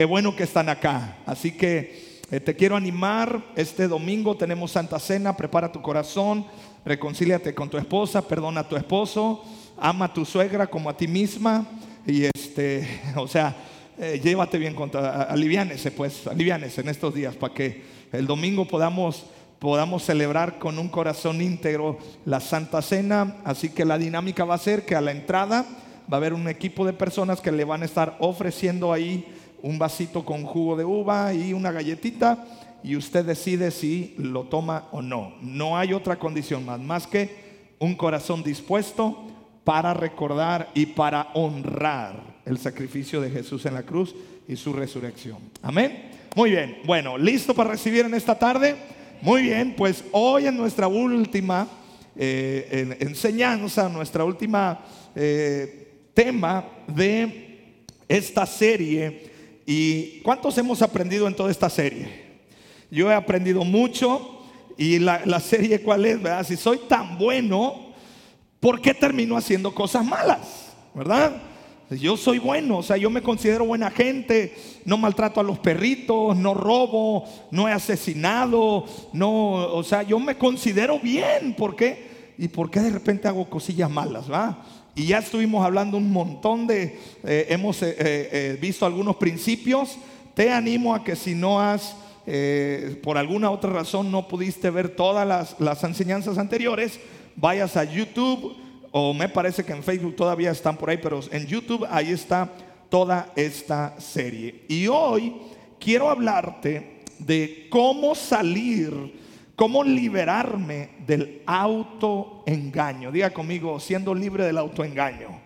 Qué bueno que están acá. Así que eh, te quiero animar. Este domingo tenemos Santa Cena. Prepara tu corazón. Reconcíliate con tu esposa. Perdona a tu esposo. Ama a tu suegra como a ti misma. Y este, o sea, eh, llévate bien contra, aliviánese pues, aliviánese en estos días para que el domingo podamos podamos celebrar con un corazón íntegro la Santa Cena. Así que la dinámica va a ser que a la entrada va a haber un equipo de personas que le van a estar ofreciendo ahí un vasito con jugo de uva y una galletita y usted decide si lo toma o no. No hay otra condición más, más que un corazón dispuesto para recordar y para honrar el sacrificio de Jesús en la cruz y su resurrección. Amén. Muy bien, bueno, ¿listo para recibir en esta tarde? Muy bien, pues hoy en nuestra última eh, enseñanza, nuestra última eh, tema de esta serie, ¿y cuántos hemos aprendido en toda esta serie? Yo he aprendido mucho y la, la serie cuál es, ¿verdad? Si soy tan bueno, ¿por qué termino haciendo cosas malas? ¿Verdad? Yo soy bueno, o sea, yo me considero buena gente, no maltrato a los perritos, no robo, no he asesinado, no, o sea, yo me considero bien, ¿por qué? ¿Y por qué de repente hago cosillas malas, va? Y ya estuvimos hablando un montón de, eh, hemos eh, eh, visto algunos principios, te animo a que si no has, por alguna otra razón no pudiste ver todas las, las enseñanzas anteriores, vayas a YouTube o me parece que en Facebook todavía están por ahí, pero en YouTube ahí está toda esta serie. Y hoy quiero hablarte de cómo salir, cómo liberarme del autoengaño. Diga conmigo, siendo libre del autoengaño.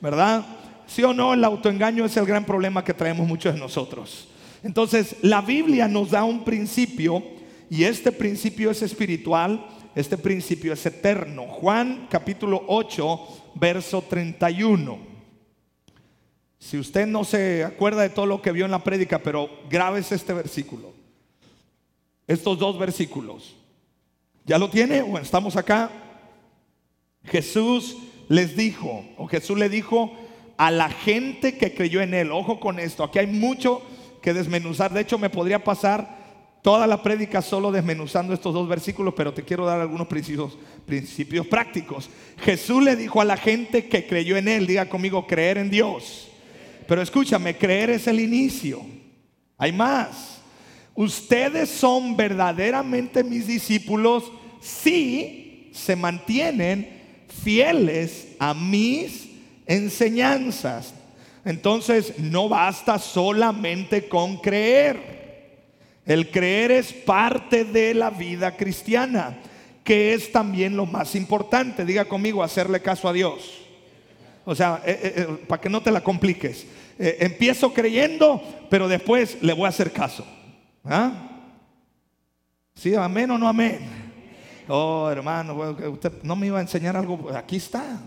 ¿Verdad? ¿Sí o no? El autoengaño es el gran problema que traemos muchos de nosotros. Entonces, la Biblia nos da un principio y este principio es espiritual este principio es eterno. Juan capítulo 8, verso 31. Si usted no se acuerda de todo lo que vio en la prédica, pero grabes este versículo. Estos dos versículos. ¿Ya lo tiene? Bueno, estamos acá. Jesús les dijo, o Jesús le dijo a la gente que creyó en él, ojo con esto, aquí hay mucho que desmenuzar. De hecho, me podría pasar toda la prédica solo desmenuzando estos dos versículos, pero te quiero dar algunos principios, principios prácticos. Jesús le dijo a la gente que creyó en Él, diga conmigo, creer en Dios. Pero escúchame, creer es el inicio. Hay más. Ustedes son verdaderamente mis discípulos si se mantienen fieles a mis enseñanzas. Entonces, no basta solamente con creer. El creer es parte de la vida cristiana, que es también lo más importante. Diga conmigo, hacerle caso a Dios. O sea, eh, eh, eh, para que no te la compliques. empiezo creyendo, pero después le voy a hacer caso. ¿Ah? ¿Sí, amén o no amén? Oh, hermano, usted no me iba a enseñar algo. Aquí está.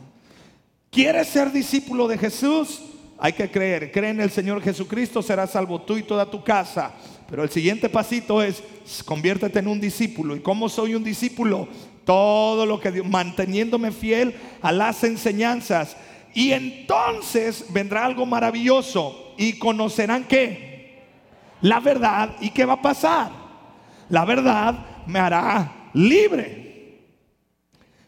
¿Quieres ser discípulo de Jesús? Hay que creer. Cree en el Señor Jesucristo, serás salvo tú y toda tu casa. Pero el siguiente pasito es, conviértete en un discípulo. ¿Y cómo soy un discípulo? Todo lo que manteniéndome fiel a las enseñanzas. Y entonces vendrá algo maravilloso. Y conocerán qué? La verdad. ¿Y qué va a pasar? La verdad me hará libre.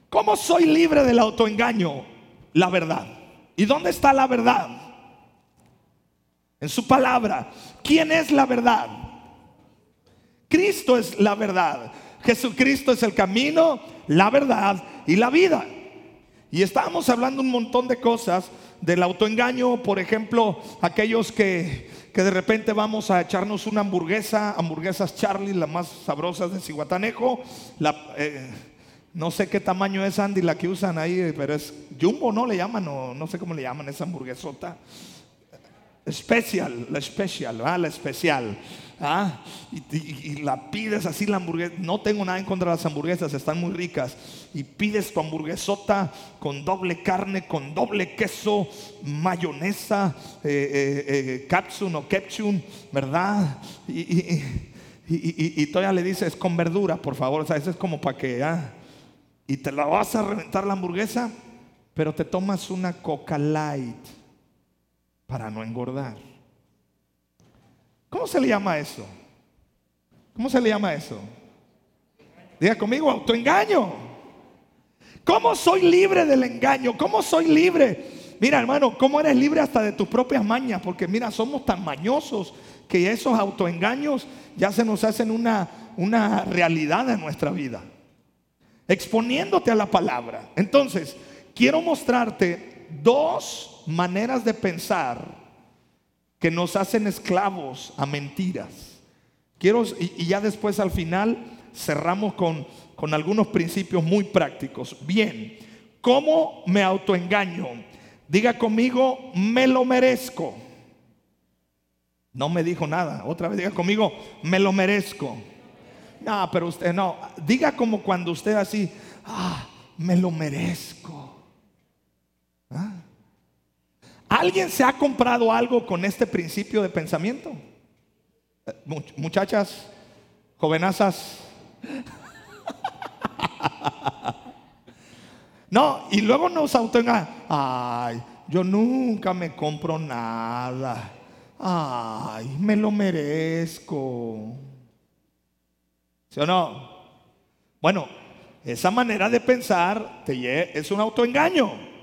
¿Cómo soy libre del autoengaño? La verdad. ¿Y dónde está la verdad? En su palabra. ¿Quién es la verdad? Cristo es la verdad. Jesucristo es el camino, la verdad y la vida. Y estábamos hablando un montón de cosas del autoengaño, por ejemplo, aquellos que, que de repente vamos a echarnos una hamburguesa, hamburguesas Charlie, las más sabrosas de Cihuatanejo, eh, no sé qué tamaño es Andy la que usan ahí, pero es jumbo, ¿no? Le llaman, o no sé cómo le llaman esa hamburguesota. Especial, la especial, ¿ah? la especial. ¿Ah? Y, la pides así la hamburguesa. No tengo nada en contra de las hamburguesas, están muy ricas. Y pides tu hamburguesota con doble carne, con doble queso, mayonesa, eh, eh, eh o ketchup, ¿verdad? Y, y, todavía le dices con verdura, por favor. O sea, eso es como para que. ¿ah? Y te la vas a reventar la hamburguesa, pero te tomas una Coca Light para no engordar. ¿Cómo se le llama eso? ¿Cómo se le llama eso? Diga conmigo, autoengaño. ¿Cómo soy libre del engaño? ¿Cómo soy libre? Mira, hermano, ¿cómo eres libre hasta de tus propias mañas? Porque mira, somos tan mañosos que esos autoengaños ya se nos hacen una, una realidad en nuestra vida. Exponiéndote a la palabra. Entonces, quiero mostrarte dos maneras de pensar que nos hacen esclavos a mentiras. Quiero, y, ya después al final cerramos con, con algunos principios muy prácticos. Bien, ¿cómo me autoengaño? Diga conmigo, me lo merezco. No me dijo nada. Otra vez diga conmigo, me lo merezco. No, pero usted no. Diga como cuando usted así, ah, me lo merezco. ¿Ah? ¿Alguien se ha comprado algo con este principio de pensamiento? Eh, muchachas, jovenazas. No, y luego nos autoengañan. Ay, yo nunca me compro nada. Ay, me lo merezco. ¿Sí o no? Bueno, esa manera de pensar te es un autoengaño.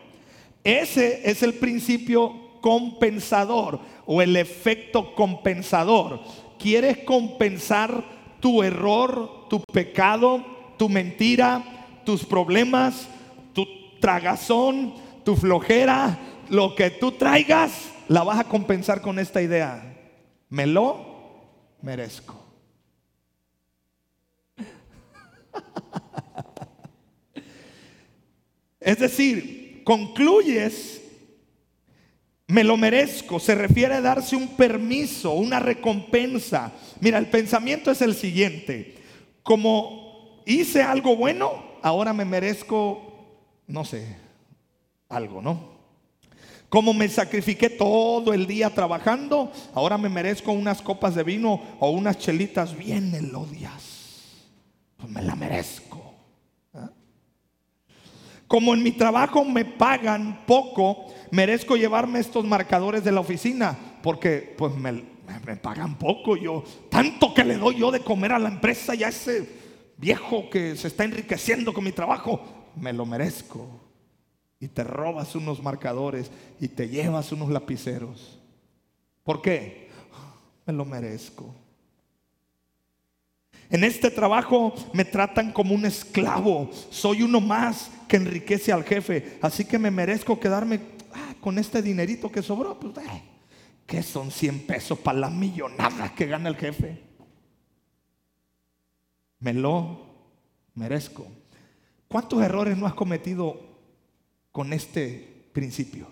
Ese es el principio compensador o el efecto compensador. Quieres compensar tu error, tu pecado, tu mentira, tus problemas, tu tragazón, tu flojera, lo que tú traigas, la vas a compensar con esta idea. Me lo merezco. Es decir, concluyes, me lo merezco, se refiere a darse un permiso, una recompensa. Mira, el pensamiento es el siguiente, como hice algo bueno, ahora me merezco, no sé, algo, ¿no? Como me sacrifiqué todo el día trabajando, ahora me merezco unas copas de vino o unas chelitas bien melodias. Pues me la merezco. Como en mi trabajo me pagan poco, merezco llevarme estos marcadores de la oficina, porque pues me, me pagan poco. Yo, tanto que le doy yo de comer a la empresa y a ese viejo que se está enriqueciendo con mi trabajo, me lo merezco y te robas unos marcadores y te llevas unos lapiceros. ¿Por qué? Me lo merezco. En este trabajo me tratan como un esclavo. Soy uno más que enriquece al jefe. Así que me merezco quedarme ah, con este dinerito que sobró. Pues, eh, ¿Qué son 100 pesos para la millonada que gana el jefe? Me lo merezco. ¿Cuántos errores no has cometido con este principio.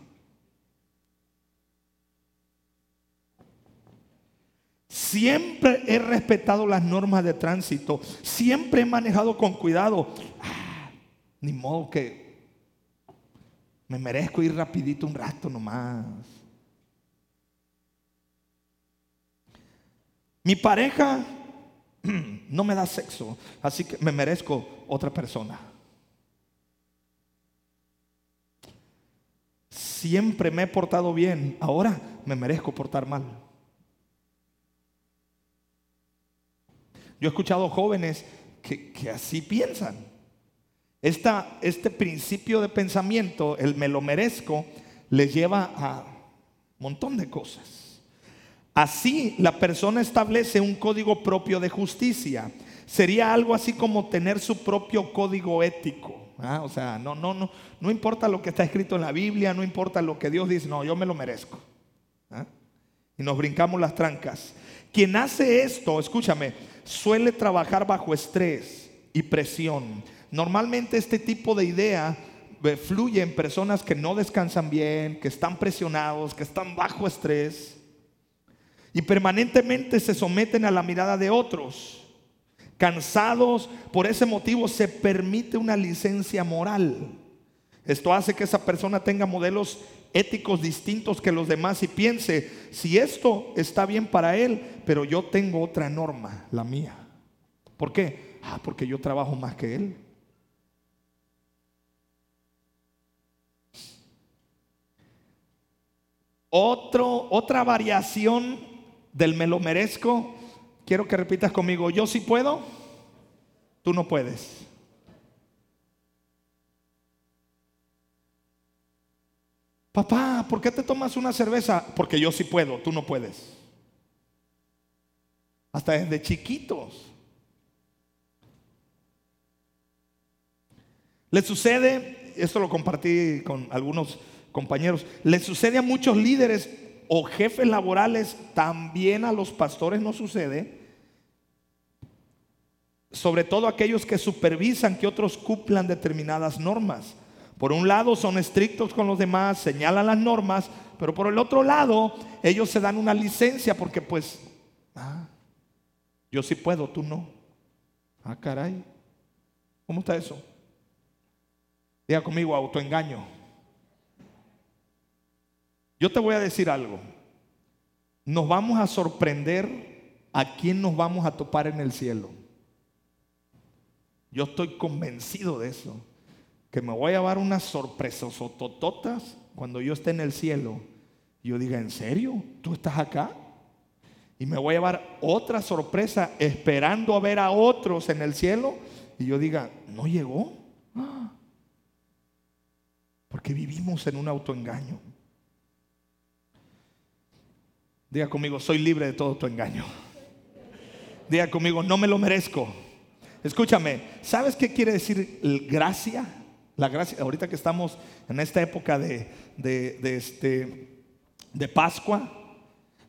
Siempre he respetado las normas de tránsito, siempre he manejado con cuidado. Ah, ni modo que me merezco ir rapidito un rato nomás. Mi pareja no me da sexo, así que me merezco otra persona. siempre me he portado bien, ahora me merezco portar mal. Yo he escuchado jóvenes que, así piensan. Esta, este principio de pensamiento, el me lo merezco, les lleva a un montón de cosas. Así la persona establece un código propio de justicia. Sería algo así como tener su propio código ético. ¿ah? O sea, no, no, no, no importa lo que está escrito en la Biblia, no importa lo que Dios dice, no, yo me lo merezco. ¿ah? Y nos brincamos las trancas. Quien hace esto, escúchame, suele trabajar bajo estrés y presión. Normalmente este tipo de idea eh, fluye en personas que no descansan bien, que están presionados, que están bajo estrés y permanentemente se someten a la mirada de otros cansados. Por ese motivo se permite una licencia moral. Esto hace que esa persona tenga modelos éticos distintos que los demás y piense, si esto está bien para él, pero yo tengo otra norma, la mía. ¿Por qué? Ah, porque yo trabajo más que él. Otro, otra variación del me lo merezco, quiero que repitas conmigo, yo sí puedo, tú no puedes. Papá, ¿por qué te tomas una cerveza? Porque yo sí puedo, tú no puedes. Hasta desde chiquitos. Le sucede, esto lo compartí con algunos compañeros, le sucede a muchos líderes o jefes laborales, también a los pastores no sucede, sobre todo aquellos que supervisan que otros cumplan determinadas normas. Por un lado son estrictos con los demás, señalan las normas, pero por el otro lado ellos se dan una licencia porque pues, ah, yo sí puedo, tú no. Ah, caray. ¿Cómo está eso? Diga conmigo, autoengaño. Yo te voy a decir algo. Nos vamos a sorprender a quién nos vamos a topar en el cielo. Yo estoy convencido de eso que me voy a llevar unas sorpresas tototas cuando yo esté en el cielo. Yo diga, ¿en serio? ¿Tú estás acá? Y me voy a llevar otra sorpresa esperando a ver a otros en el cielo. Y yo diga, ¿no llegó? Porque vivimos en un autoengaño. Diga conmigo, soy libre de todo tu engaño. Diga conmigo, no me lo merezco. Escúchame, ¿sabes qué quiere decir gracia? La gracia, ahorita que estamos en esta época de, este, de Pascua,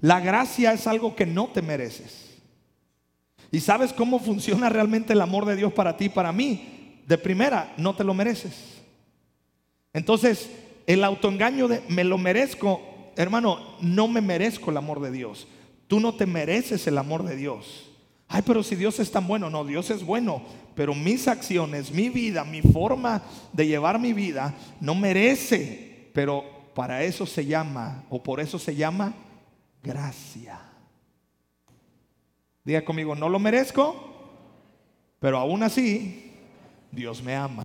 la gracia es algo que no te mereces. ¿Y sabes cómo funciona realmente el amor de Dios para ti y para mí? De primera, no te lo mereces. Entonces, el autoengaño de me lo merezco, hermano, no me merezco el amor de Dios. Tú no te mereces el amor de Dios. Ay, pero si Dios es tan bueno, no, Dios es bueno, pero mis acciones, mi vida, mi forma de llevar mi vida no merece, pero para eso se llama, o por eso se llama gracia. Diga conmigo, no lo merezco, pero aún así Dios me ama.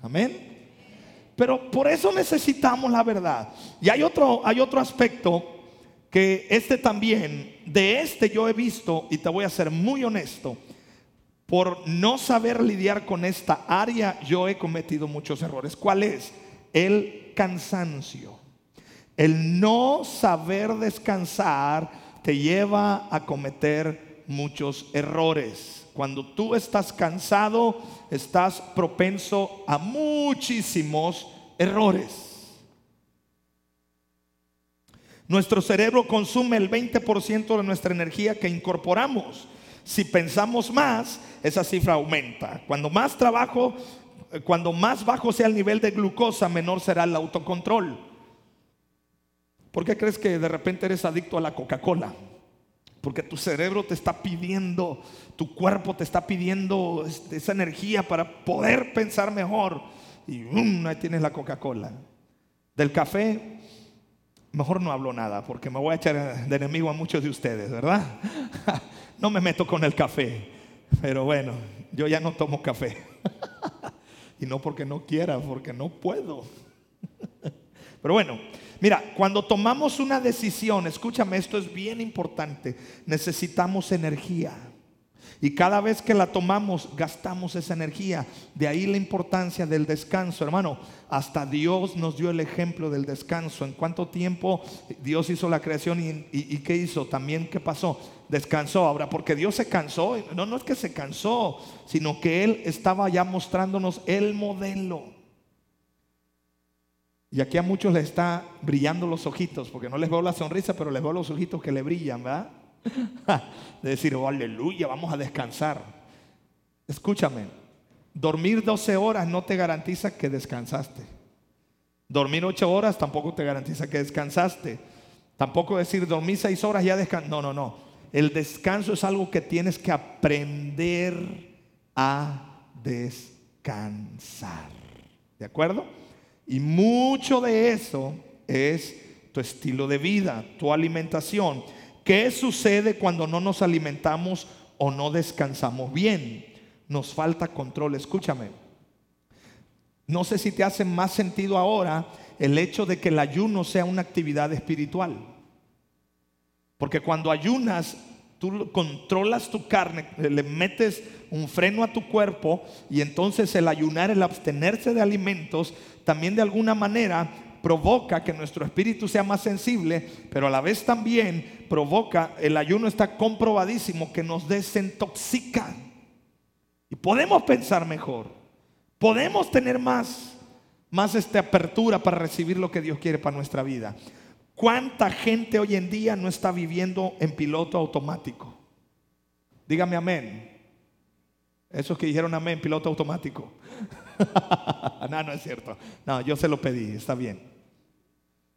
Amén. Pero por eso necesitamos la verdad. Y hay otro, hay otro aspecto que este también, de este yo he visto, y te voy a ser muy honesto, por no saber lidiar con esta área, yo he cometido muchos errores. ¿Cuál es? El cansancio. El no saber descansar te lleva a cometer muchos errores. Cuando tú estás cansado, estás propenso a muchísimos errores. Nuestro cerebro consume el 20% de nuestra energía que incorporamos. Si pensamos más, esa cifra aumenta. Cuando más trabajo, eh, cuando más bajo sea el nivel de glucosa, menor será el autocontrol. ¿Por qué crees que de repente eres adicto a la Coca-Cola? Porque tu cerebro te está pidiendo, tu cuerpo te está pidiendo este, esa energía para poder pensar mejor. Y um, ahí tienes la Coca-Cola. Del café, Mejor no hablo nada porque me voy a echar de enemigo a muchos de ustedes, ¿verdad? no me meto con el café, pero bueno, yo ya no tomo café. y no porque no quiera, porque no puedo. pero bueno, mira, cuando tomamos una decisión, escúchame, esto es bien importante, necesitamos energía. Y cada vez que la tomamos, gastamos esa energía. De ahí la importancia del descanso, hermano. Hasta Dios nos dio el ejemplo del descanso. ¿En cuánto tiempo Dios hizo la creación y, qué hizo? También, ¿qué pasó? Descansó. Ahora, porque Dios se cansó. No, no es que se cansó, sino que Él estaba ya mostrándonos el modelo. Y aquí a muchos les está brillando los ojitos, porque no les veo la sonrisa, pero les veo los ojitos que le brillan, ¿verdad? de decir, oh, aleluya, vamos a descansar. Escúchame, dormir 12 horas no te garantiza que descansaste. Dormir 8 horas tampoco te garantiza que descansaste. Tampoco decir dormir 6 horas ya descansé. No, no, no. El descanso es algo que tienes que aprender a descansar. ¿De acuerdo? Y mucho de eso es tu estilo de vida, tu alimentación. ¿Qué sucede cuando no nos alimentamos o no descansamos bien? Nos falta control. Escúchame. No sé si te hace más sentido ahora el hecho de que el ayuno sea una actividad espiritual. Porque cuando ayunas, tú controlas tu carne, le metes un freno a tu cuerpo y entonces el ayunar, el abstenerse de alimentos, también de alguna manera provoca que nuestro espíritu sea más sensible, pero a la vez también provoca, el ayuno está comprobadísimo que nos desintoxica. Y podemos pensar mejor, podemos tener más, más esta apertura para recibir lo que Dios quiere para nuestra vida. ¿Cuánta gente hoy en día no está viviendo en piloto automático? Dígame amén. Esos que dijeron amén, piloto automático. no, no es cierto. No, yo se lo pedí, está bien.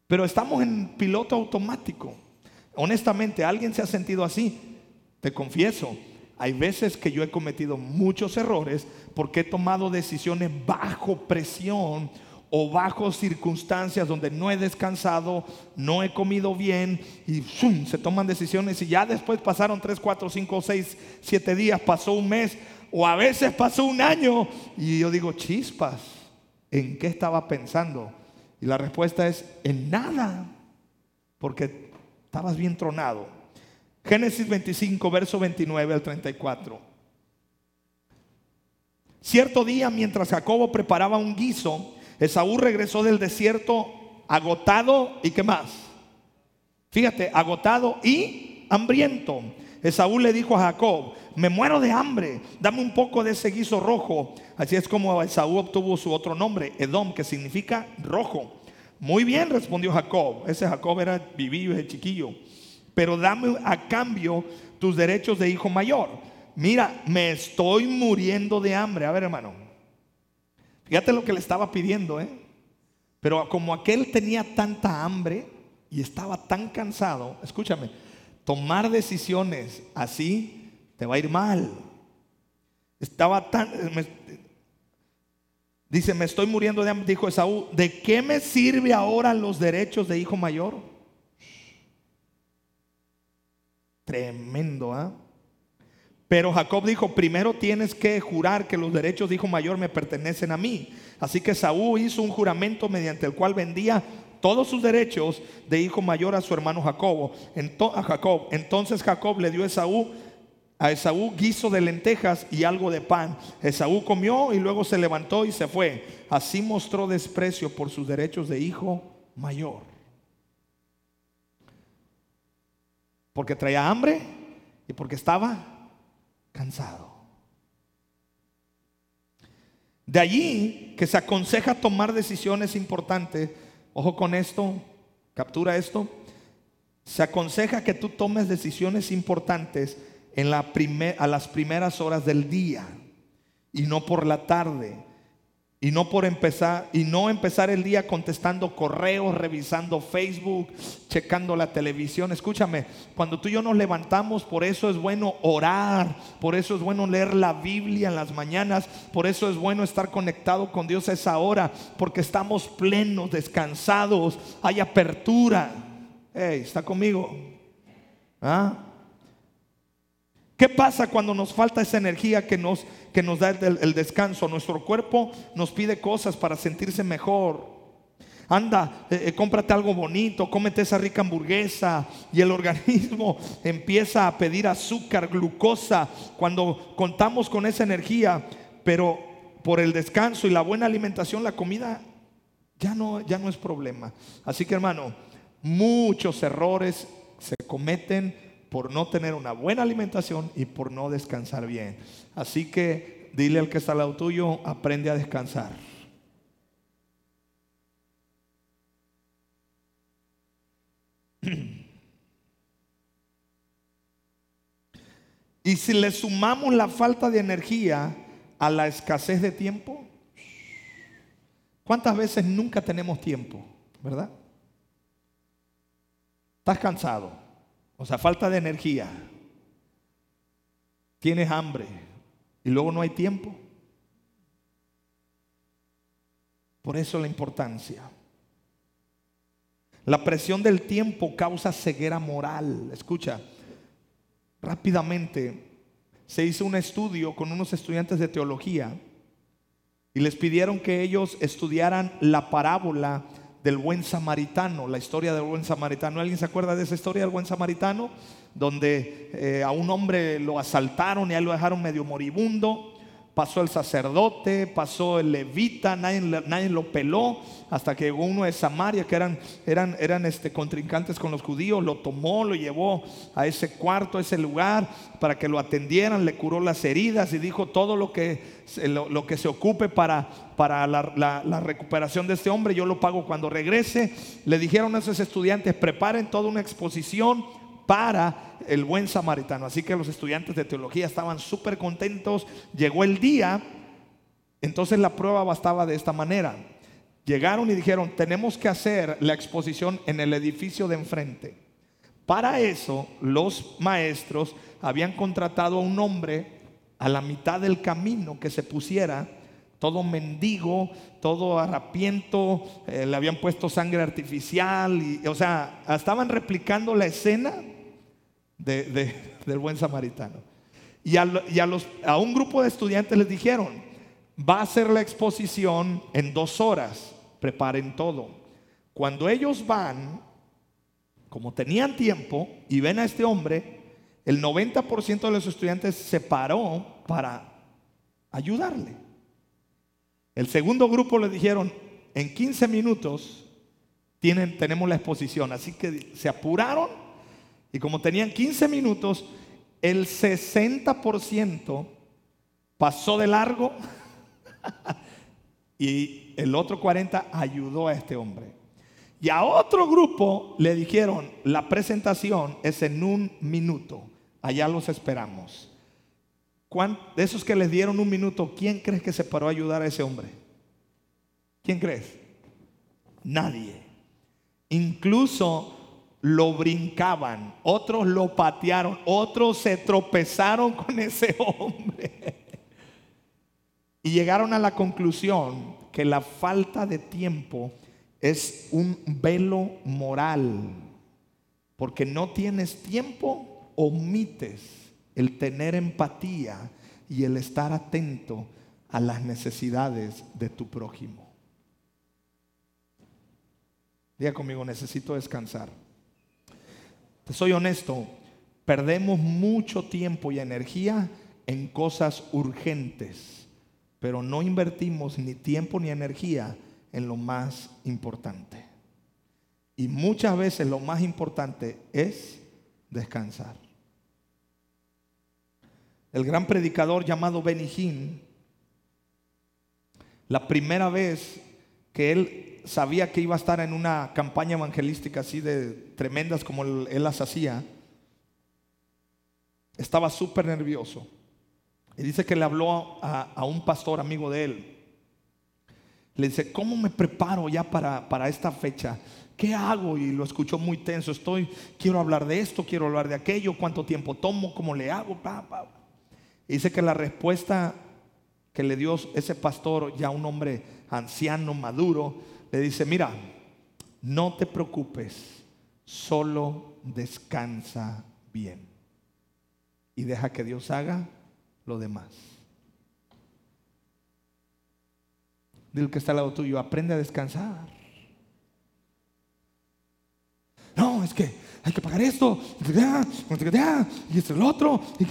Pero estamos en piloto automático. Honestamente, ¿alguien se ha sentido así? Te confieso, hay veces que yo he cometido muchos errores porque he tomado decisiones bajo presión o bajo circunstancias donde no he descansado, no he comido bien y se toman decisiones y ya después pasaron 3, 4, 5, 6, 7 días, pasó un mes o a veces pasó un año y yo digo, chispas, ¿en qué estaba pensando? Y la respuesta es, en nada, porque estabas bien tronado. Génesis 25, verso 29 al 34. Cierto día, mientras Jacobo preparaba un guiso, Esaú regresó del desierto agotado y qué más. Fíjate, agotado y hambriento. Esaú le dijo a Jacob, me muero de hambre, dame un poco de ese guiso rojo. Así es como Esaú obtuvo su otro nombre, Edom, que significa rojo. Muy bien, respondió Jacob. Ese Jacob era vivillo, ese chiquillo. Pero dame a cambio tus derechos de hijo mayor. Mira, me estoy muriendo de hambre. A ver, hermano, Fíjate lo que le estaba pidiendo, ¿eh? Pero como aquel tenía tanta hambre y estaba tan cansado, escúchame, tomar decisiones así te va a ir mal. Estaba tan... dice, me estoy muriendo de hambre, dijo Esaú, ¿de qué me sirve ahora los derechos de hijo mayor? Tremendo, ¿ah? Pero Jacob dijo, primero tienes que jurar que los derechos de hijo mayor me pertenecen a mí. Así que Saúl hizo un juramento mediante el cual vendía todos sus derechos de hijo mayor a su hermano Jacobo. a Jacob. Entonces Jacob le dio a Esaú, a Esaú guiso de lentejas y algo de pan. Esaú comió y luego se levantó y se fue. Así mostró desprecio por sus derechos de hijo mayor. Porque traía hambre y porque estaba cansado. De allí que se aconseja tomar decisiones importantes. Ojo con esto, captura esto. Se aconseja que tú tomes decisiones importantes en la a las primeras horas del día y no por la tarde. Y no por empezar, y no empezar el día contestando correos, revisando Facebook, checando la televisión. Escúchame, cuando tú y yo nos levantamos, por eso es bueno orar, por eso es bueno leer la Biblia en las mañanas, por eso es bueno estar conectado con Dios a esa hora, porque estamos plenos, descansados, hay apertura. Hey, ¿está conmigo? ¿Ah? ¿Qué pasa cuando nos falta esa energía que nos, que nos da el, descanso? Nuestro cuerpo nos pide cosas para sentirse mejor. Anda, eh, eh, cómprate algo bonito, cómete esa rica hamburguesa y el organismo empieza a pedir azúcar, glucosa, cuando contamos con esa energía, pero por el descanso y la buena alimentación, la comida ya no, ya no es problema. Así que hermano, muchos errores se cometen por no tener una buena alimentación y por no descansar bien. Así que dile al que está al lado tuyo, aprende a descansar. Y si le sumamos la falta de energía a la escasez de tiempo, ¿cuántas veces nunca tenemos tiempo? ¿Verdad? ¿Estás cansado? O sea, falta de energía. Tienes hambre y luego no hay tiempo. Por eso la importancia. La presión del tiempo causa ceguera moral. Escucha, rápidamente se hizo un estudio con unos estudiantes de teología y les pidieron que ellos estudiaran la parábola del buen samaritano, la historia del buen samaritano. ¿Alguien se acuerda de esa historia del buen samaritano? Donde eh, a un hombre lo asaltaron y a él lo dejaron medio moribundo pasó el sacerdote, pasó el levita, nadie, nadie, lo peló, hasta que llegó uno de Samaria, que eran, eran, eran este, contrincantes con los judíos, lo tomó, lo llevó a ese cuarto, a ese lugar, para que lo atendieran, le curó las heridas y dijo todo lo que, lo, que se ocupe para, para la, la recuperación de este hombre, yo lo pago cuando regrese. Le dijeron a esos estudiantes, preparen toda una exposición para el buen samaritano. Así que los estudiantes de teología estaban súper contentos. Llegó el día, entonces la prueba bastaba de esta manera. Llegaron y dijeron, tenemos que hacer la exposición en el edificio de enfrente. Para eso los maestros habían contratado a un hombre a la mitad del camino que se pusiera todo mendigo, todo harapiento, eh, le habían puesto sangre artificial, y, o sea, estaban replicando la escena del buen samaritano. Y, a, los, a un grupo de estudiantes les dijeron, va a ser la exposición en dos horas, preparen todo. Cuando ellos van, como tenían tiempo y ven a este hombre, el 90% de los estudiantes se paró para ayudarle. El segundo grupo le dijeron, en 15 minutos tienen, tenemos la exposición, así que se apuraron y como tenían 15 minutos, el 60% pasó de largo y el otro 40 ayudó a este hombre. Y a otro grupo le dijeron, la presentación es en un minuto, allá los esperamos. De esos que les dieron un minuto, ¿quién crees que se paró a ayudar a ese hombre? ¿Quién crees? Nadie. Incluso lo brincaban, otros lo patearon, otros se tropezaron con ese hombre. Y llegaron a la conclusión que la falta de tiempo es un velo moral, porque no tienes tiempo, omites el tener empatía y el estar atento a las necesidades de tu prójimo. Diga conmigo, necesito descansar soy honesto, perdemos mucho tiempo y energía en cosas urgentes, pero no invertimos ni tiempo ni energía en lo más importante. Y muchas veces lo más importante es descansar. El gran predicador llamado Benny Hinn, la primera vez que él sabía que iba a estar en una campaña evangelística así de tremendas como él, las hacía, estaba súper nervioso. Y dice que le habló a, un pastor amigo de él. Le dice, ¿cómo me preparo ya para, para esta fecha? ¿Qué hago? Y lo escuchó muy tenso. Estoy, quiero hablar de esto, quiero hablar de aquello, cuánto tiempo tomo, cómo le hago. Y dice que la respuesta que le dio ese pastor, ya un hombre anciano, maduro, le dice, mira, no te preocupes, solo descansa bien. Y deja que Dios haga lo demás. Dile que está al lado tuyo, aprende a descansar. No, es que hay que pagar esto, y esto el otro, y,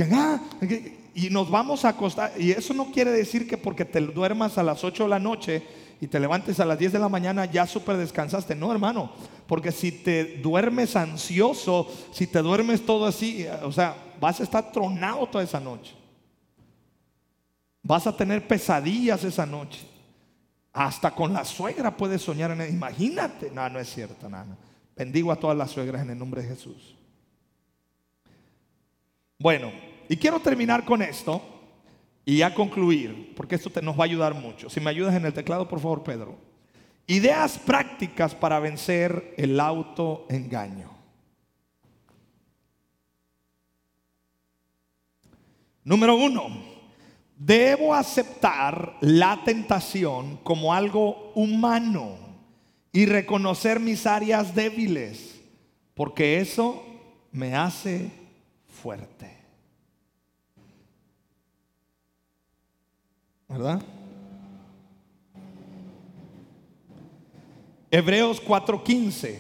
y nos vamos a acostar. Y eso no quiere decir que porque te duermas a las 8 de la noche, y te levantes a las 10 de la mañana, ya súper descansaste. No, hermano, porque si te duermes ansioso, si te duermes todo así, o sea, vas a estar tronado toda esa noche. Vas a tener pesadillas esa noche. Hasta con la suegra puedes soñar en Imagínate. No, no es cierto, nada. Bendigo a todas las suegras en el nombre de Jesús. Bueno, y quiero terminar con esto. Y a concluir, porque esto te, nos va a ayudar mucho. Si me ayudas en el teclado, por favor, Pedro. Ideas prácticas para vencer el autoengaño. Número uno, debo aceptar la tentación como algo humano y reconocer mis áreas débiles, porque eso me hace fuerte. ¿Verdad? Hebreos 4:15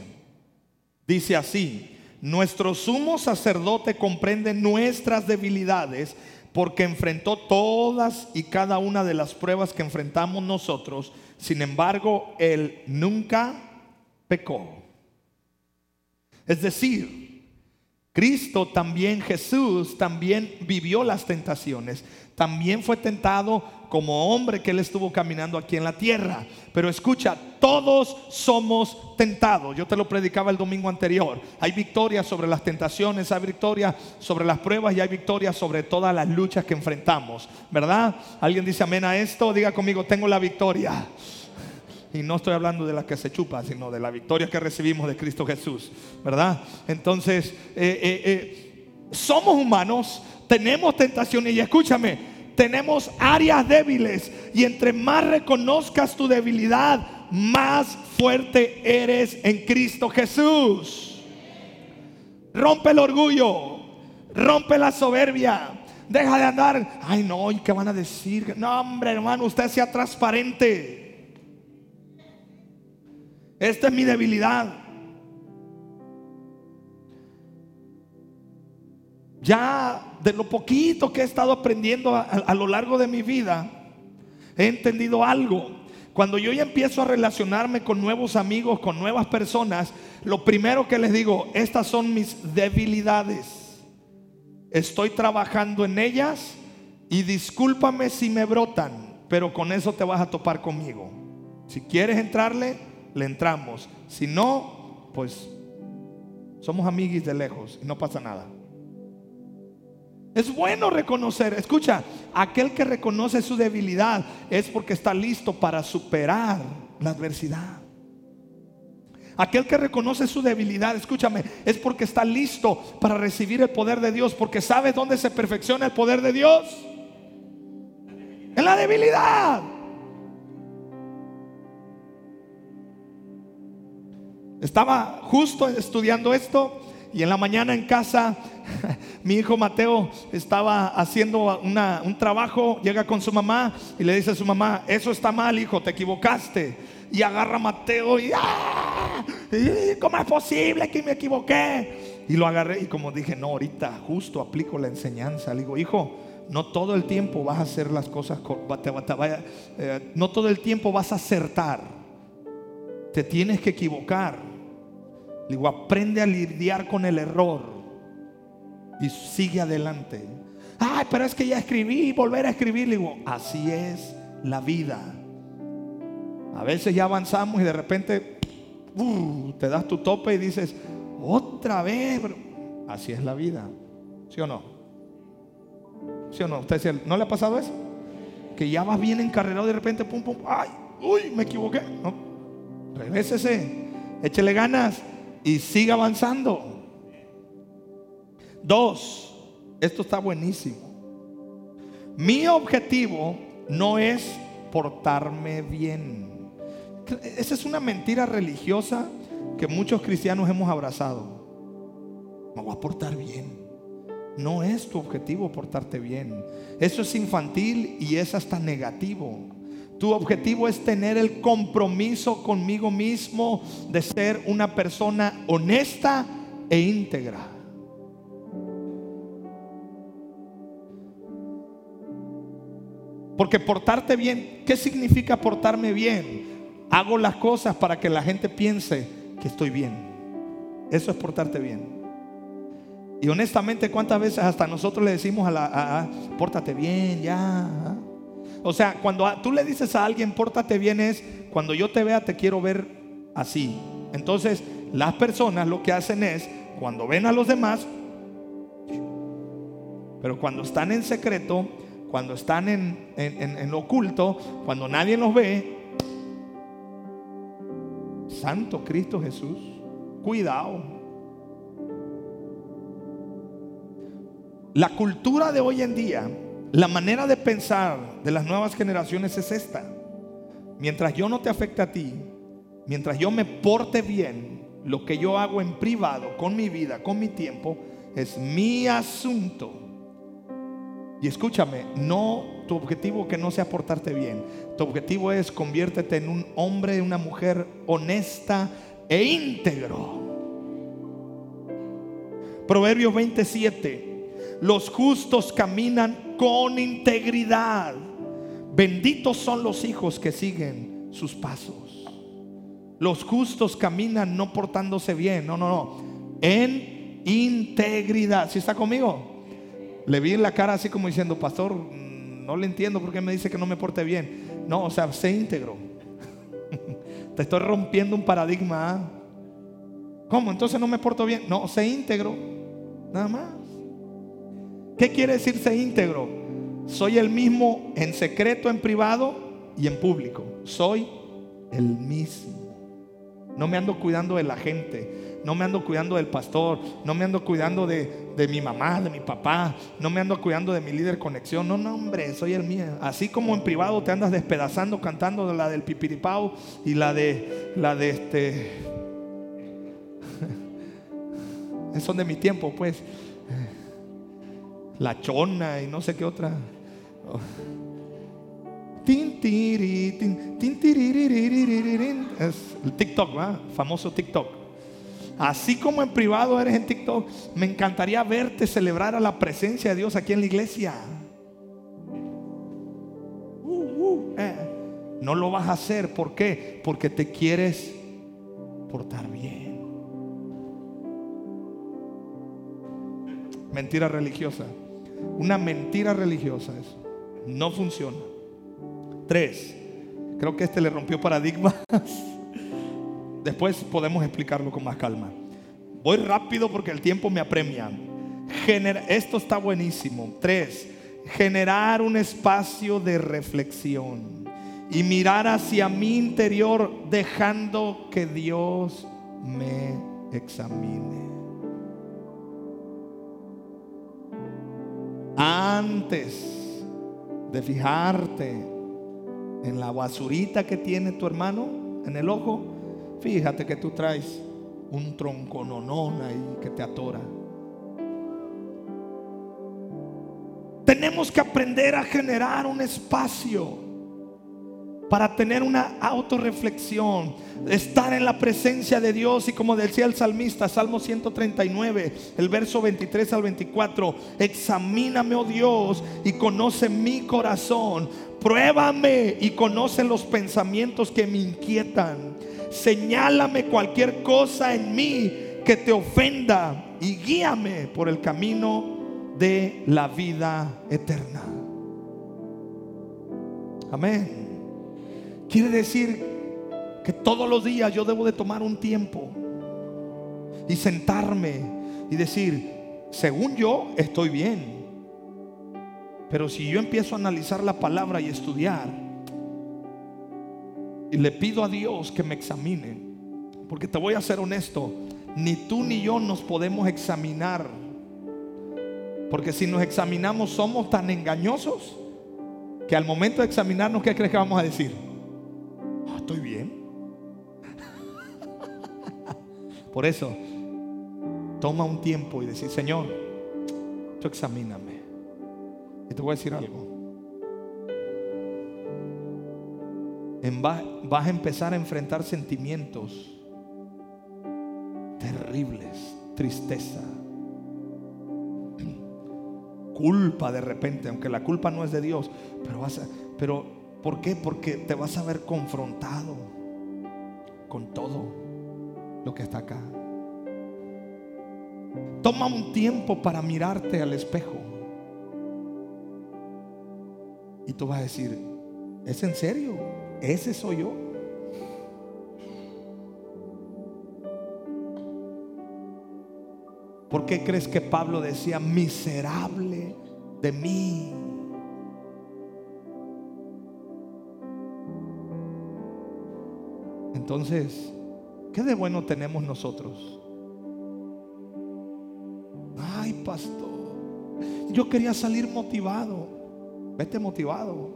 dice así, nuestro sumo sacerdote comprende nuestras debilidades porque enfrentó todas y cada una de las pruebas que enfrentamos nosotros, sin embargo, él nunca pecó. Es decir, Cristo también, Jesús también vivió las tentaciones. También fue tentado como hombre que él estuvo caminando aquí en la tierra. Pero escucha, todos somos tentados. Yo te lo predicaba el domingo anterior. Hay victoria sobre las tentaciones, hay victoria sobre las pruebas y hay victoria sobre todas las luchas que enfrentamos. ¿Verdad? ¿Alguien dice amén a esto? Diga conmigo, tengo la victoria. Y no estoy hablando de la que se chupa, sino de la victoria que recibimos de Cristo Jesús, ¿verdad? Entonces, eh, eh, eh, somos humanos, tenemos tentaciones y escúchame, tenemos áreas débiles y entre más reconozcas tu debilidad, más fuerte eres en Cristo Jesús. Rompe el orgullo, rompe la soberbia. Deja de andar, ay no, ¿y qué van a decir? No, hombre, hermano, usted sea transparente. Esta es mi debilidad. Ya de lo poquito que he estado aprendiendo a, lo largo de mi vida, he entendido algo. Cuando yo ya empiezo a relacionarme con nuevos amigos, con nuevas personas, lo primero que les digo, estas son mis debilidades. Estoy trabajando en ellas y discúlpame si me brotan, pero con eso te vas a topar conmigo. Si quieres entrarle, le entramos. Si no, pues somos amiguis de lejos y no pasa nada. Es bueno reconocer, escucha, aquel que reconoce su debilidad es porque está listo para superar la adversidad. Aquel que reconoce su debilidad, escúchame, es porque está listo para recibir el poder de Dios, porque sabe dónde se perfecciona el poder de Dios. En la debilidad. Estaba justo estudiando esto y en la mañana en casa mi hijo Mateo estaba haciendo un trabajo, llega con su mamá y le dice a su mamá, eso está mal hijo, te equivocaste. Y agarra a Mateo y, ¡ah! ¿cómo es posible que me equivoqué? Y lo agarré y como dije, no, ahorita justo aplico la enseñanza. Le digo, hijo, no todo el tiempo vas a hacer las cosas, eh, no todo el tiempo vas a acertar. Te tienes que equivocar. Digo, aprende a lidiar con el error y sigue adelante. Ay, pero es que ya escribí, volver a escribir. digo, así es la vida. A veces ya avanzamos y de repente uh, te das tu tope y dices, otra vez. Así es la vida. ¿Sí o no? ¿Sí o no? ¿Usted no le ha pasado eso? Que ya vas bien encarrerado de repente, pum, pum, ay, uy, me equivoqué. No, Regrésese, échele ganas y siga avanzando. Dos, esto está buenísimo. Mi objetivo no es portarme bien. Esa es una mentira religiosa que muchos cristianos hemos abrazado. Me voy a portar bien. No es tu objetivo portarte bien. Eso es infantil y es hasta negativo. Tu objetivo es tener el compromiso conmigo mismo de ser una persona honesta e íntegra. Porque portarte bien, ¿qué significa portarme bien? Hago las cosas para que la gente piense que estoy bien. Eso es portarte bien. Y honestamente, ¿cuántas veces hasta nosotros le decimos a la, a, pórtate bien, ya? O sea, cuando tú le dices a alguien, pórtate bien, es cuando yo te vea, te quiero ver así. Entonces, las personas lo que hacen es, cuando ven a los demás, pero cuando están en secreto, cuando están en, en, oculto, cuando nadie los ve, Santo Cristo Jesús, cuidado. La cultura de hoy en día la manera de pensar de las nuevas generaciones es esta. Mientras yo no te afecte a ti, mientras yo me porte bien, lo que yo hago en privado, con mi vida, con mi tiempo, es mi asunto. Y escúchame, no tu objetivo que no sea portarte bien. Tu objetivo es conviértete en un hombre, una mujer honesta e íntegro. Proverbios 27. Los justos caminan con integridad. Benditos son los hijos que siguen sus pasos. Los justos caminan no portándose bien, no, no, no, en integridad. ¿Sí está conmigo? Le vi en la cara así como diciendo, pastor, no le entiendo por qué me dice que no me porte bien. No, o sea, sé íntegro. Te estoy rompiendo un paradigma. ¿ah? ¿Cómo? Entonces no me porto bien. No, sé íntegro. Nada más. ¿Qué quiere decir ser íntegro? Soy el mismo en secreto, en privado y en público. Soy el mismo. No me ando cuidando de la gente. No me ando cuidando del pastor. No me ando cuidando de, de mi mamá, de mi papá. No me ando cuidando de mi líder conexión. No, no, hombre, soy el mío. Así como en privado te andas despedazando cantando la del pipiripao y la de la de este. Son de mi tiempo, pues la chona y no sé qué otra. Es el TikTok, famoso TikTok. Así como en privado eres en TikTok, me encantaría verte celebrar a la presencia de Dios aquí en la iglesia. Uh, uh, eh. No lo vas a hacer, ¿por qué? Porque te quieres portar bien. Mentira religiosa. Una mentira religiosa eso. No funciona. Tres, creo que este le rompió paradigmas. Después podemos explicarlo con más calma. Voy rápido porque el tiempo me apremia. esto está buenísimo. Tres, generar un espacio de reflexión y mirar hacia mi interior dejando que Dios me examine. Antes de fijarte en la basurita que tiene tu hermano en el ojo, fíjate que tú traes un tronco nonón ahí que te atora. Tenemos que aprender a generar un espacio para tener una autorreflexión, estar en la presencia de Dios y como decía el salmista, Salmo 139, el verso 23 al 24, examíname, oh Dios, y conoce mi corazón, pruébame y conoce los pensamientos que me inquietan, señálame cualquier cosa en mí que te ofenda y guíame por el camino de la vida eterna. Amén. Quiere decir que todos los días yo debo de tomar un tiempo y sentarme y decir, según yo estoy bien. Pero si yo empiezo a analizar la palabra y estudiar y le pido a Dios que me examine, porque te voy a ser honesto, ni tú ni yo nos podemos examinar. Porque si nos examinamos somos tan engañosos que al momento de examinarnos, ¿qué crees que vamos a decir? Estoy bien. Por eso, toma un tiempo y decir, Señor, tú examíname. Y te voy a decir algo. vas a empezar a enfrentar sentimientos terribles, tristeza, culpa de repente, aunque la culpa no es de Dios, pero vas a, pero ¿Por qué? Porque te vas a ver confrontado con todo lo que está acá. Toma un tiempo para mirarte al espejo. Y tú vas a decir, ¿es en serio? ¿Ese soy yo? ¿Por qué crees que Pablo decía, miserable de mí? Entonces, ¿qué de bueno tenemos nosotros? Ay, pastor, yo quería salir motivado. Vete motivado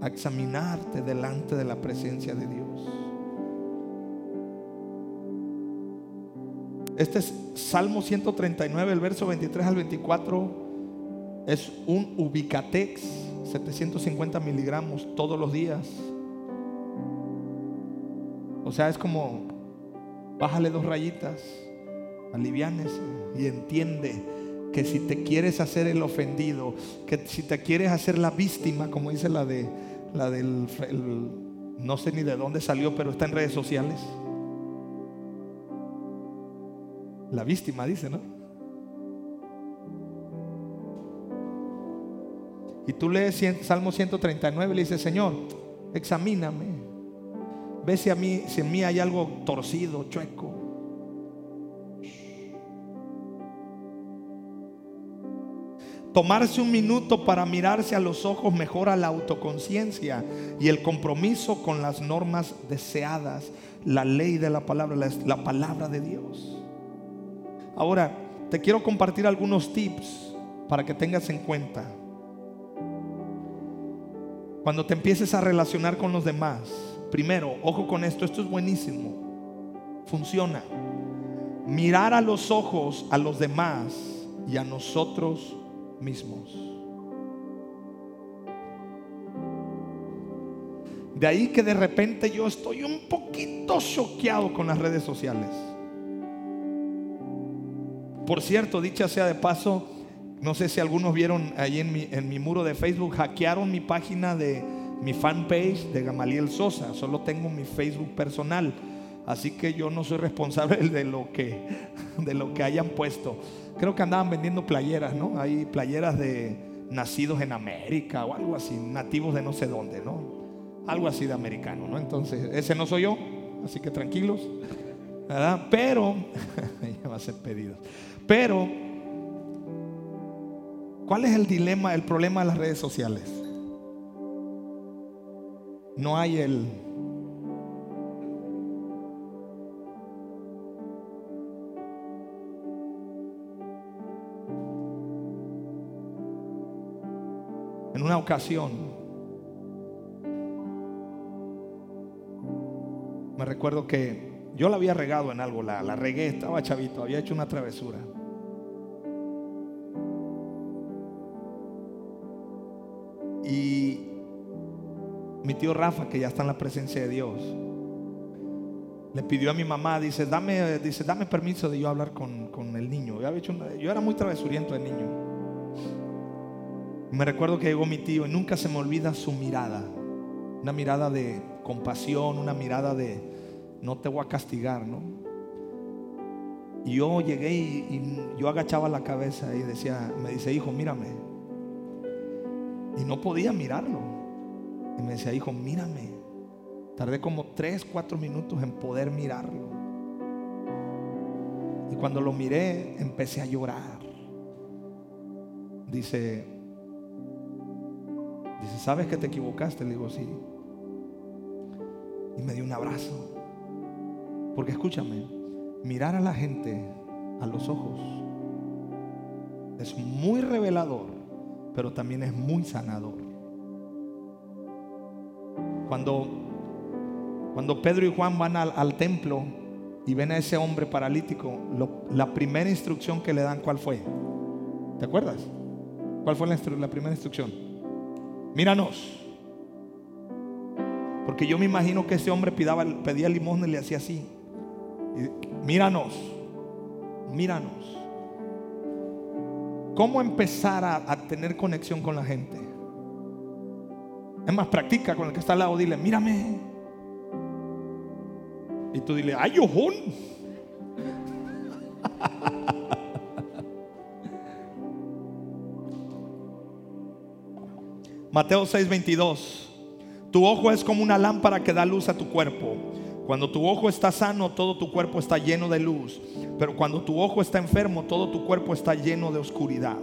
a examinarte delante de la presencia de Dios. Este es Salmo 139, el verso 23 al 24. es un Ubicatex, 750 miligramos todos los días. O sea, es como, bájale dos rayitas, alivianes y entiende que si te quieres hacer el ofendido, que si te quieres hacer la víctima, como dice la de la del no sé ni de dónde salió, pero está en redes sociales. La víctima dice, ¿no? Y tú lees Salmo 139 y le dices, Señor, examíname. Ve si, a mí, si en mí hay algo torcido, chueco. Tomarse un minuto para mirarse a los ojos mejora la autoconciencia y el compromiso con las normas deseadas, la ley de la palabra, la palabra de Dios. Ahora, te quiero compartir algunos tips para que tengas en cuenta. Cuando te empieces a relacionar con los demás, primero, ojo con esto, esto es buenísimo, funciona. Mirar a los ojos a los demás y a nosotros mismos. De ahí que de repente yo estoy un poquito choqueado con las redes sociales. Por cierto, dicha sea de paso, no sé si algunos vieron ahí en mi, en mi muro de Facebook, hackearon mi página de mi fanpage de Gamaliel Sosa. Solo tengo mi Facebook personal. Así que yo no soy responsable de lo que, de lo que hayan puesto. Creo que andaban vendiendo playeras, ¿no? Hay playeras de nacidos en América o algo así, nativos de no sé dónde, ¿no? Algo así de americano, ¿no? Entonces, ese no soy yo, así que tranquilos, ¿verdad? Pero, ya va a ser pedido. Pero, ¿cuál es el dilema, el problema de las redes sociales? No hay el... En una ocasión, me recuerdo que yo la había regado en algo, la, la regué, estaba chavito, había hecho una travesura. Y mi tío Rafa, que ya está en la presencia de Dios, le pidió a mi mamá, dice, dame, dice, dame permiso de yo hablar con, el niño. Yo, era muy travesuriento de niño. Me recuerdo que llegó mi tío y nunca se me olvida su mirada. Una mirada de compasión, una mirada de no te voy a castigar, ¿no? Y yo llegué y yo agachaba la cabeza y decía, me dice, hijo, mírame. Y no podía mirarlo. Y me decía, hijo, mírame. Tardé como tres, cuatro minutos en poder mirarlo. Y cuando lo miré, empecé a llorar. Dice, dice, ¿sabes que te equivocaste? Le digo, sí. Y me dio un abrazo. Porque escúchame, mirar a la gente a los ojos es muy revelador pero también es muy sanador. Cuando, cuando Pedro y Juan van al, templo y ven a ese hombre paralítico, la primera instrucción que le dan, ¿cuál fue? ¿Te acuerdas? ¿Cuál fue la, primera instrucción? Míranos. Porque yo me imagino que ese hombre pedía, pedía limosna y le hacía así. míranos, míranos. ¿Cómo empezar a, tener conexión con la gente? Es más, practica con el que está al lado, dile, mírame. Y tú dile, ay, ojón. Mateo 6:22. Tu ojo es como una lámpara que da luz a tu cuerpo. Cuando tu ojo está sano, todo tu cuerpo está lleno de luz. Pero cuando tu ojo está enfermo, todo tu cuerpo está lleno de oscuridad.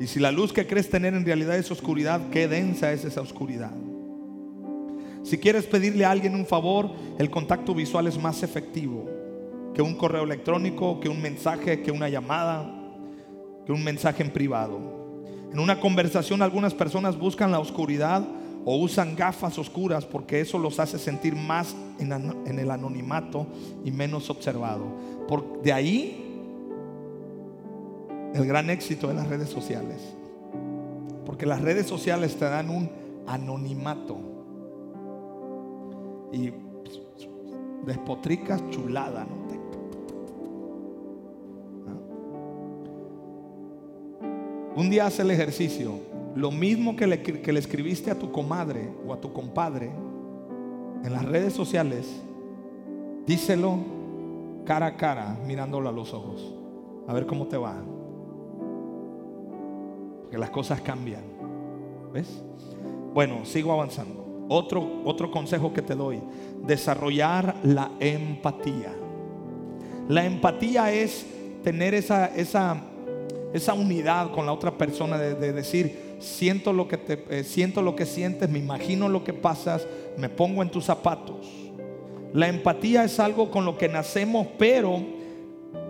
Y si la luz que crees tener en realidad es oscuridad, qué densa es esa oscuridad. Si quieres pedirle a alguien un favor, el contacto visual es más efectivo que un correo electrónico, que un mensaje, que una llamada, que un mensaje en privado. En una conversación algunas personas buscan la oscuridad o usan gafas oscuras porque eso los hace sentir más en, el anonimato y menos observado. Por, de ahí el gran éxito de las redes sociales. Porque las redes sociales te dan un anonimato. Y despotricas chulada, ¿no? Un día hace el ejercicio. Lo mismo que le, que le escribiste a tu comadre o a tu compadre en las redes sociales, díselo cara a cara, mirándolo a los ojos. A ver cómo te va. Porque las cosas cambian. ¿Ves? Bueno, sigo avanzando. Otro, otro consejo que te doy, desarrollar la empatía. La empatía es tener esa, esa esa unidad con la otra persona de, decir, siento lo, que te, eh, siento lo que sientes, me imagino lo que pasas, me pongo en tus zapatos. La empatía es algo con lo que nacemos, pero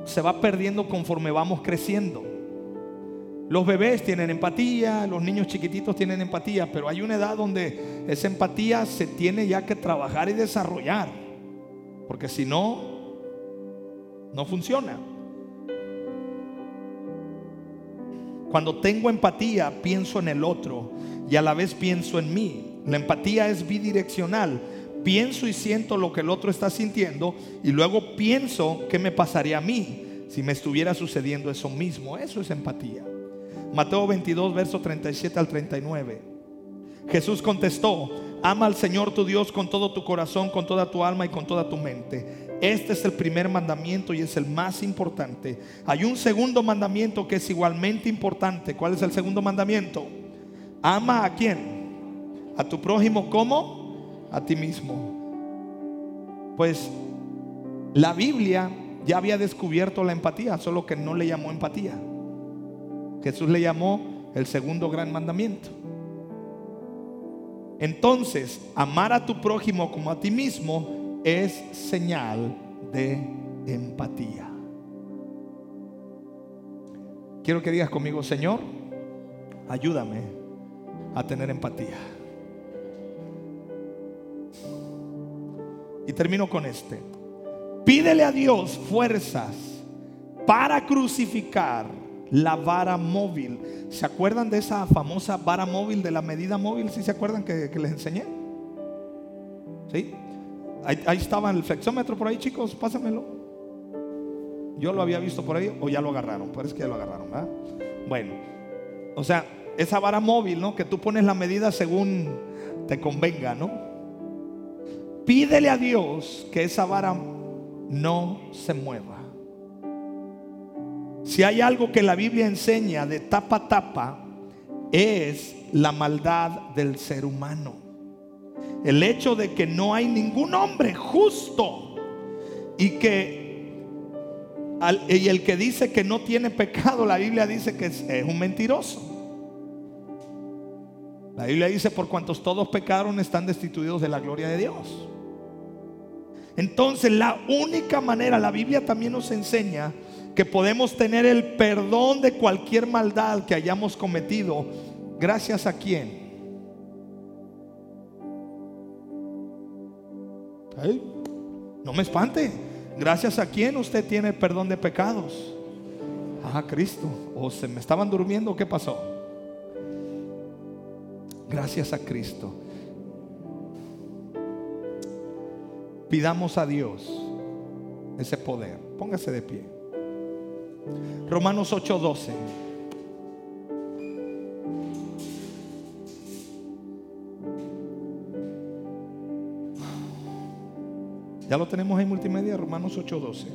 se va perdiendo conforme vamos creciendo. Los bebés tienen empatía, los niños chiquititos tienen empatía, pero hay una edad donde esa empatía se tiene ya que trabajar y desarrollar, porque si no, no funciona. Cuando tengo empatía, pienso en el otro y a la vez pienso en mí. La empatía es bidireccional. Pienso y siento lo que el otro está sintiendo y luego pienso qué me pasaría a mí si me estuviera sucediendo eso mismo. Eso es empatía. Mateo 22, verso 37 al 39. Jesús contestó, ama al Señor tu Dios con todo tu corazón, con toda tu alma y con toda tu mente este es el primer mandamiento y es el más importante. Hay un segundo mandamiento que es igualmente importante. ¿Cuál es el segundo mandamiento? Ama a quién? A tu prójimo como a ti mismo. Pues la Biblia ya había descubierto la empatía, solo que no le llamó empatía. Jesús le llamó el segundo gran mandamiento. Entonces, amar a tu prójimo como a ti mismo es señal de empatía. Quiero que digas conmigo, Señor, ayúdame a tener empatía. Y termino con este. Pídele a Dios fuerzas para crucificar la vara móvil. ¿Se acuerdan de esa famosa vara móvil de la medida móvil? ¿Sí se acuerdan que, les enseñé? ¿Sí? Ahí, estaba el flexómetro por ahí, chicos, pásamelo. Yo lo había visto por ahí o ya lo agarraron, parece que ya lo agarraron, ¿verdad? Bueno, o sea, esa vara móvil, ¿no? Que tú pones la medida según te convenga, ¿no? Pídele a Dios que esa vara no se mueva. Si hay algo que la Biblia enseña de tapa a tapa, es la maldad del ser humano el hecho de que no hay ningún hombre justo y que y el que dice que no tiene pecado, la Biblia dice que es, un mentiroso. La Biblia dice, por cuantos todos pecaron están destituidos de la gloria de Dios. Entonces la única manera, la Biblia también nos enseña que podemos tener el perdón de cualquier maldad que hayamos cometido. Gracias a quién? no me espante. Gracias a quién usted tiene perdón de pecados. Ah, Cristo. O se me estaban durmiendo. ¿Qué pasó? Gracias a Cristo. Pidamos a Dios ese poder. Póngase de pie. Romanos 8:12. Ya lo tenemos en multimedia, Romanos 8:12.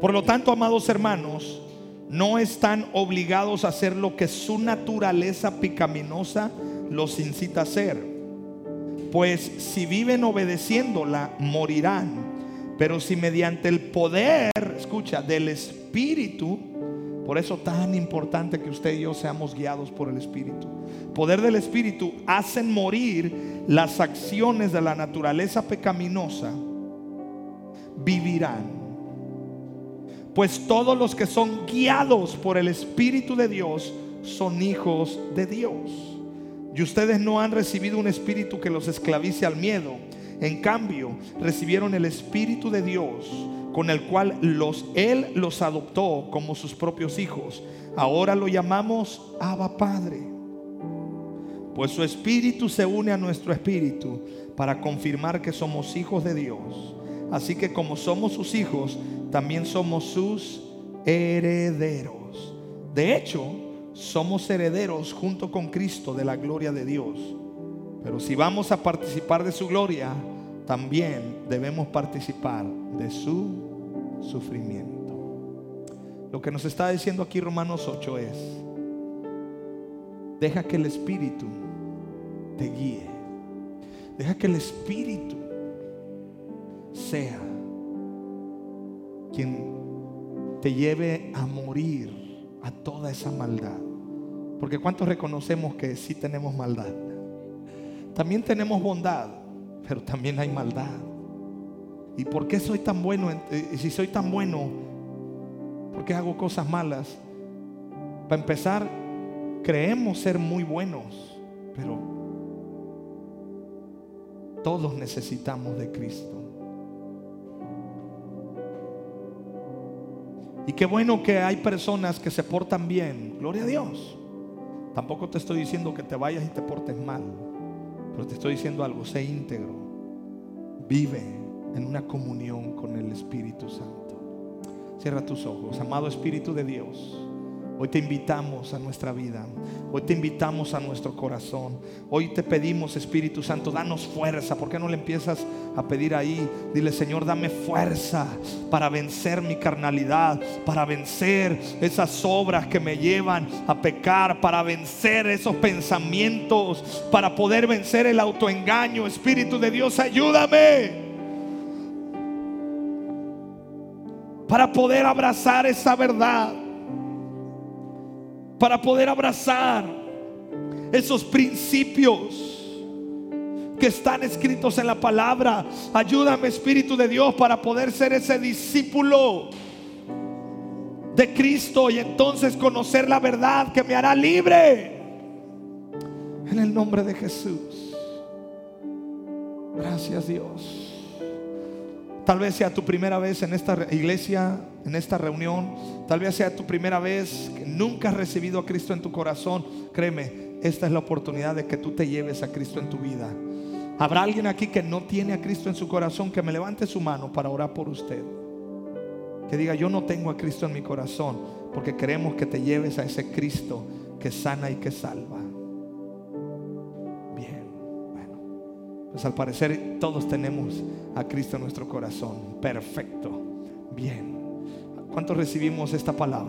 Por lo tanto, amados hermanos, no están obligados a hacer lo que su naturaleza picaminosa los incita a hacer. Pues si viven obedeciéndola, morirán. Pero si mediante el poder, escucha, del Espíritu, por eso tan importante que usted y yo seamos guiados por el Espíritu. Poder del Espíritu hacen morir las acciones de la naturaleza pecaminosa. Vivirán. Pues todos los que son guiados por el Espíritu de Dios son hijos de Dios. Y ustedes no han recibido un espíritu que los esclavice al miedo. En cambio, recibieron el Espíritu de Dios con el cual los, Él los adoptó como sus propios hijos. Ahora lo llamamos Abba Padre. Pues su espíritu se une a nuestro espíritu para confirmar que somos hijos de Dios. Así que como somos sus hijos, también somos sus herederos. De hecho, somos herederos junto con Cristo de la gloria de Dios. Pero si vamos a participar de su gloria, también debemos participar de su sufrimiento. Lo que nos está diciendo aquí Romanos 8 es, deja que el Espíritu te guíe. Deja que el Espíritu sea quien te lleve a morir a toda esa maldad. Porque ¿cuántos reconocemos que sí tenemos maldad? También tenemos bondad, pero también hay maldad. ¿Y por qué soy tan bueno? Eh, y si soy tan bueno, ¿por qué hago cosas malas? Para empezar, creemos ser muy buenos, pero todos necesitamos de Cristo. Y qué bueno que hay personas que se portan bien. Gloria a Dios. Tampoco te estoy diciendo que te vayas y te portes mal. Pero te estoy diciendo algo, sé íntegro. Vive en una comunión con el Espíritu Santo. Cierra tus ojos, amado Espíritu de Dios. Hoy te invitamos a nuestra vida. Hoy te invitamos a nuestro corazón. Hoy te pedimos, Espíritu Santo, danos fuerza. ¿Por qué no le empiezas a pedir ahí? Dile, Señor, dame fuerza para vencer mi carnalidad, para vencer esas obras que me llevan a pecar, para vencer esos pensamientos, para poder vencer el autoengaño. Espíritu de Dios, ayúdame. Para poder abrazar esa verdad para poder abrazar esos principios que están escritos en la palabra. Ayúdame, Espíritu de Dios, para poder ser ese discípulo de Cristo y entonces conocer la verdad que me hará libre. En el nombre de Jesús. Gracias Dios. Tal vez sea tu primera vez en esta iglesia, en esta reunión. Tal vez sea tu primera vez que nunca has recibido a Cristo en tu corazón. Créeme, esta es la oportunidad de que tú te lleves a Cristo en tu vida. Habrá alguien aquí que no tiene a Cristo en su corazón, que me levante su mano para orar por usted. Que diga, yo no tengo a Cristo en mi corazón, porque queremos que te lleves a ese Cristo que sana y que salva. Pues al parecer todos tenemos a Cristo en nuestro corazón. Perfecto. Bien. ¿Cuántos recibimos esta palabra?